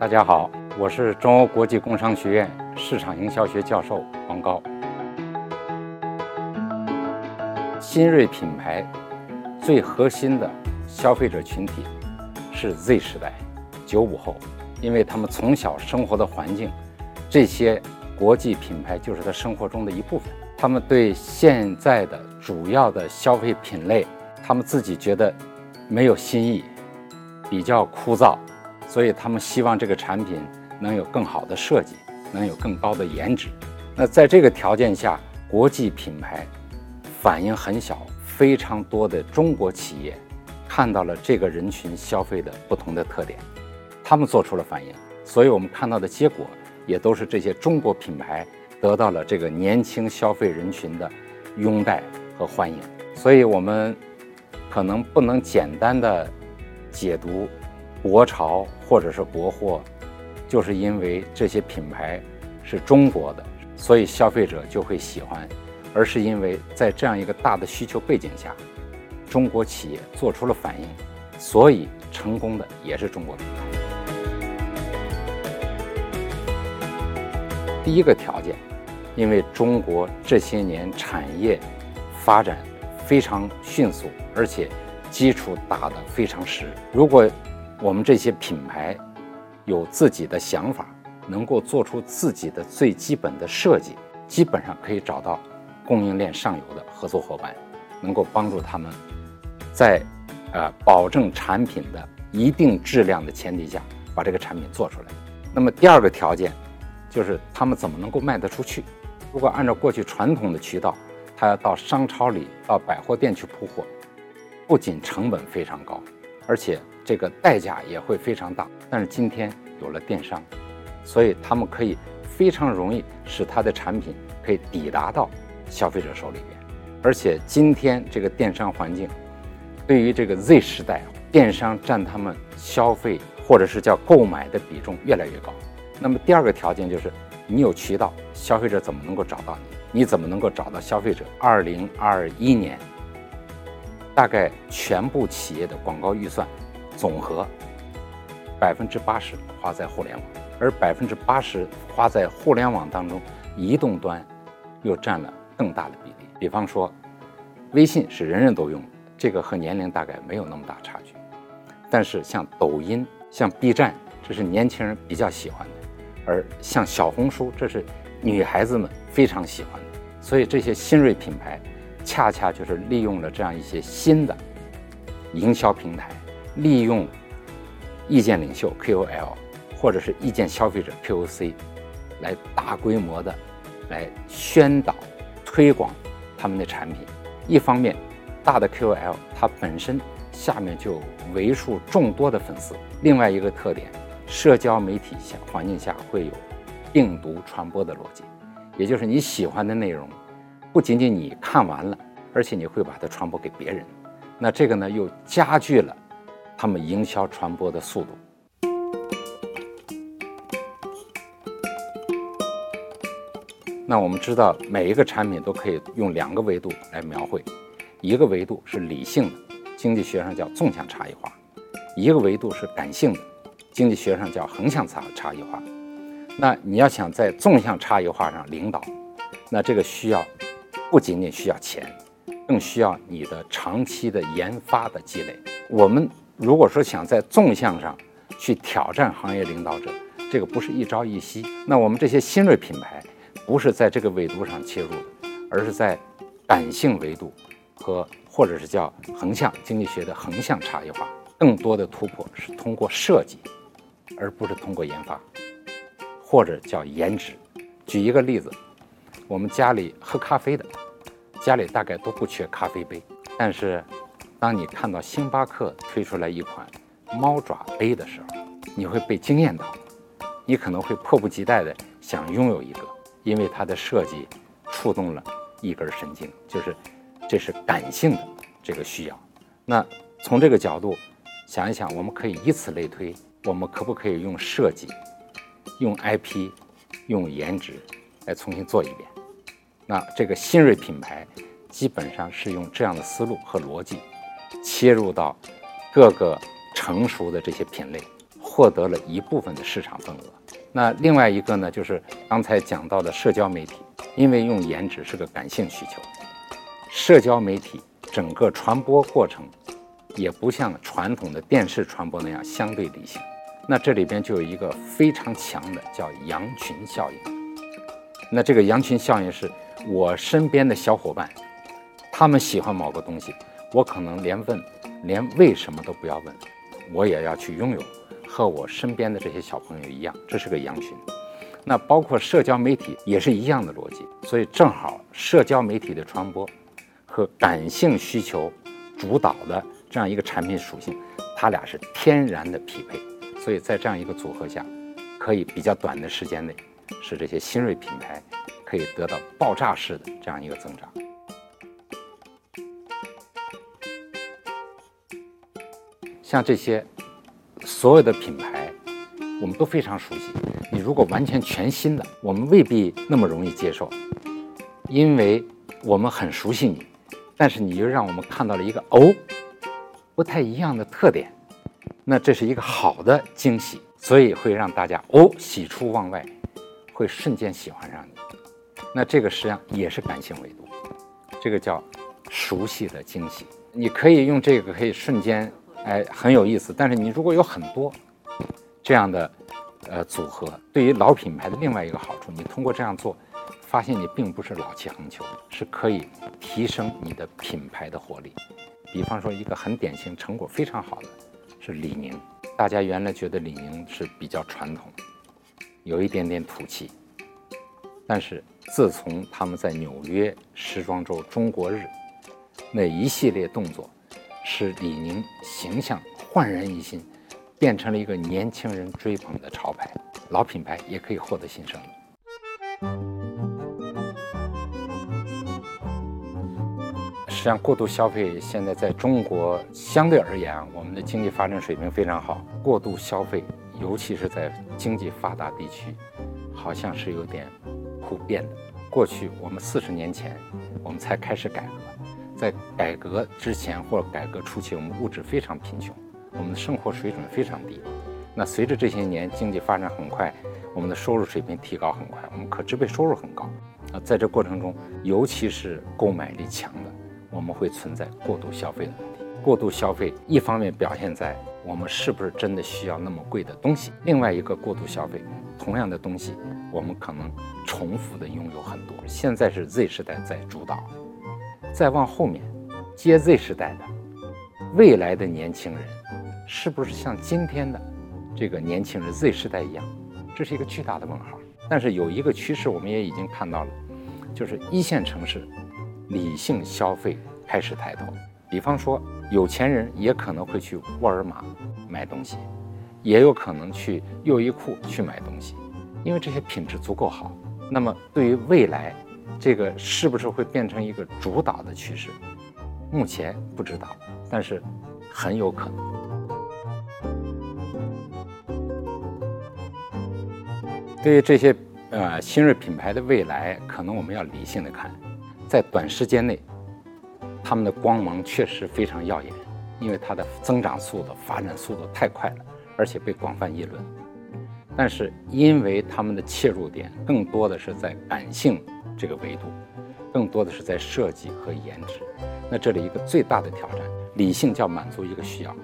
大家好，我是中欧国际工商学院市场营销学教授王高。新锐品牌最核心的消费者群体是 Z 时代，九五后，因为他们从小生活的环境，这些国际品牌就是他生活中的一部分。他们对现在的主要的消费品类，他们自己觉得没有新意，比较枯燥。所以他们希望这个产品能有更好的设计，能有更高的颜值。那在这个条件下，国际品牌反应很小，非常多的中国企业看到了这个人群消费的不同的特点，他们做出了反应。所以我们看到的结果也都是这些中国品牌得到了这个年轻消费人群的拥戴和欢迎。所以我们可能不能简单的解读。国潮或者是国货，就是因为这些品牌是中国的，所以消费者就会喜欢，而是因为在这样一个大的需求背景下，中国企业做出了反应，所以成功的也是中国品牌。第一个条件，因为中国这些年产业发展非常迅速，而且基础打得非常实，如果我们这些品牌有自己的想法，能够做出自己的最基本的设计，基本上可以找到供应链上游的合作伙伴，能够帮助他们在呃保证产品的一定质量的前提下，把这个产品做出来。那么第二个条件就是他们怎么能够卖得出去？如果按照过去传统的渠道，他要到商超里、到百货店去铺货，不仅成本非常高，而且。这个代价也会非常大，但是今天有了电商，所以他们可以非常容易使他的产品可以抵达到消费者手里边，而且今天这个电商环境，对于这个 Z 时代，电商占他们消费或者是叫购买的比重越来越高。那么第二个条件就是你有渠道，消费者怎么能够找到你？你怎么能够找到消费者？二零二一年，大概全部企业的广告预算。总和百分之八十花在互联网，而百分之八十花在互联网当中，移动端又占了更大的比例。比方说，微信是人人都用，这个和年龄大概没有那么大差距。但是像抖音、像 B 站，这是年轻人比较喜欢的；而像小红书，这是女孩子们非常喜欢的。所以这些新锐品牌，恰恰就是利用了这样一些新的营销平台。利用意见领袖 KOL 或者是意见消费者 KOC 来大规模的来宣导推广他们的产品。一方面，大的 KOL 它本身下面就为数众多的粉丝；另外一个特点，社交媒体下环境下会有病毒传播的逻辑，也就是你喜欢的内容，不仅仅你看完了，而且你会把它传播给别人。那这个呢，又加剧了。他们营销传播的速度。那我们知道，每一个产品都可以用两个维度来描绘，一个维度是理性的，经济学上叫纵向差异化；一个维度是感性的，经济学上叫横向差差异化。那你要想在纵向差异化上领导，那这个需要不仅仅需要钱，更需要你的长期的研发的积累。我们。如果说想在纵向上去挑战行业领导者，这个不是一朝一夕。那我们这些新锐品牌不是在这个维度上切入的，而是在感性维度和或者是叫横向经济学的横向差异化，更多的突破是通过设计，而不是通过研发，或者叫颜值。举一个例子，我们家里喝咖啡的，家里大概都不缺咖啡杯，但是。当你看到星巴克推出来一款猫爪杯的时候，你会被惊艳到，你可能会迫不及待的想拥有一个，因为它的设计触动了一根神经，就是这是感性的这个需要。那从这个角度想一想，我们可以以此类推，我们可不可以用设计、用 IP、用颜值来重新做一遍？那这个新锐品牌基本上是用这样的思路和逻辑。切入到各个成熟的这些品类，获得了一部分的市场份额。那另外一个呢，就是刚才讲到的社交媒体，因为用颜值是个感性需求，社交媒体整个传播过程也不像传统的电视传播那样相对理性。那这里边就有一个非常强的叫羊群效应。那这个羊群效应是我身边的小伙伴，他们喜欢某个东西，我可能连问，连为什么都不要问，我也要去拥有。和我身边的这些小朋友一样，这是个羊群。那包括社交媒体也是一样的逻辑。所以正好社交媒体的传播和感性需求主导的这样一个产品属性，它俩是天然的匹配。所以在这样一个组合下，可以比较短的时间内，使这些新锐品牌可以得到爆炸式的这样一个增长。像这些。所有的品牌，我们都非常熟悉。你如果完全全新的，我们未必那么容易接受，因为我们很熟悉你，但是你又让我们看到了一个哦，不太一样的特点，那这是一个好的惊喜，所以会让大家哦喜出望外，会瞬间喜欢上你。那这个实际上也是感性维度，这个叫熟悉的惊喜。你可以用这个，可以瞬间。哎，很有意思。但是你如果有很多这样的呃组合，对于老品牌的另外一个好处，你通过这样做，发现你并不是老气横秋，是可以提升你的品牌的活力。比方说，一个很典型、成果非常好的是李宁。大家原来觉得李宁是比较传统，有一点点土气。但是自从他们在纽约时装周中国日那一系列动作。使李宁形象焕然一新，变成了一个年轻人追捧的潮牌，老品牌也可以获得新生。实际上，过度消费现在在中国相对而言啊，我们的经济发展水平非常好。过度消费，尤其是在经济发达地区，好像是有点普遍的。过去我们四十年前，我们才开始改革。在改革之前或者改革初期，我们物质非常贫穷，我们的生活水准非常低。那随着这些年经济发展很快，我们的收入水平提高很快，我们可支配收入很高。啊，在这过程中，尤其是购买力强的，我们会存在过度消费的问题。过度消费一方面表现在我们是不是真的需要那么贵的东西，另外一个过度消费，同样的东西我们可能重复的拥有很多。现在是 Z 时代在主导。再往后面，接 Z 时代的未来的年轻人，是不是像今天的这个年轻人 Z 时代一样？这是一个巨大的问号。但是有一个趋势，我们也已经看到了，就是一线城市理性消费开始抬头。比方说，有钱人也可能会去沃尔玛买东西，也有可能去优衣库去买东西，因为这些品质足够好。那么对于未来，这个是不是会变成一个主导的趋势？目前不知道，但是很有可能。对于这些呃新锐品牌的未来，可能我们要理性的看，在短时间内，他们的光芒确实非常耀眼，因为它的增长速度、发展速度太快了，而且被广泛议论。但是因为他们的切入点更多的是在感性。这个维度，更多的是在设计和颜值。那这里一个最大的挑战，理性叫满足一个需要，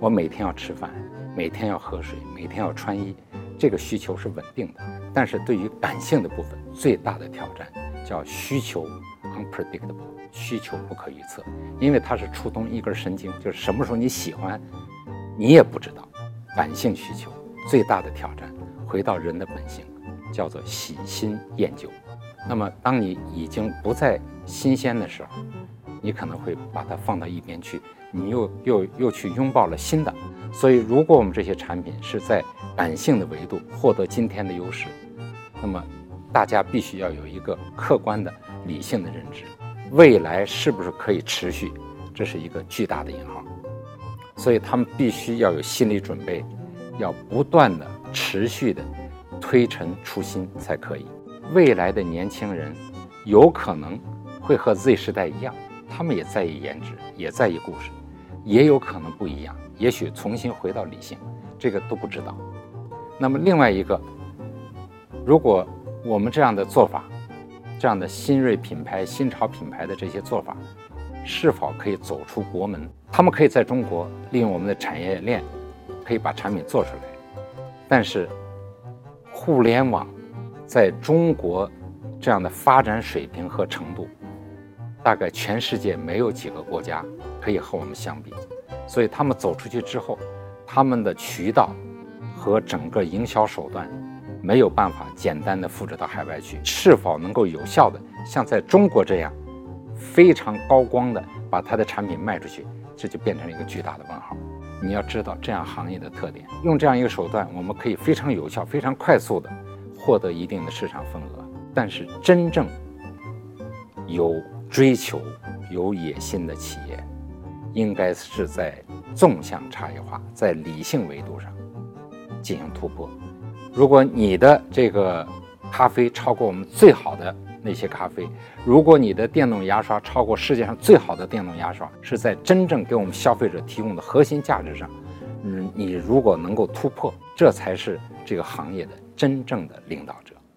我每天要吃饭，每天要喝水，每天要穿衣，这个需求是稳定的。但是对于感性的部分，最大的挑战叫需求 unpredictable，需求不可预测，因为它是触动一根神经，就是什么时候你喜欢，你也不知道。感性需求最大的挑战，回到人的本性，叫做喜新厌旧。那么，当你已经不再新鲜的时候，你可能会把它放到一边去，你又又又去拥抱了新的。所以，如果我们这些产品是在感性的维度获得今天的优势，那么大家必须要有一个客观的、理性的认知，未来是不是可以持续，这是一个巨大的引号。所以，他们必须要有心理准备，要不断的、持续的推陈出新才可以。未来的年轻人有可能会和 Z 时代一样，他们也在意颜值，也在意故事，也有可能不一样，也许重新回到理性。这个都不知道。那么另外一个，如果我们这样的做法，这样的新锐品牌、新潮品牌的这些做法，是否可以走出国门？他们可以在中国利用我们的产业链，可以把产品做出来。但是，互联网在中国这样的发展水平和程度，大概全世界没有几个国家可以和我们相比。所以他们走出去之后，他们的渠道。和整个营销手段没有办法简单的复制到海外去，是否能够有效的像在中国这样非常高光的把它的产品卖出去，这就变成了一个巨大的问号。你要知道这样行业的特点，用这样一个手段，我们可以非常有效、非常快速的获得一定的市场份额。但是真正有追求、有野心的企业，应该是在纵向差异化，在理性维度上。进行突破。如果你的这个咖啡超过我们最好的那些咖啡，如果你的电动牙刷超过世界上最好的电动牙刷，是在真正给我们消费者提供的核心价值上，嗯，你如果能够突破，这才是这个行业的真正的领导者。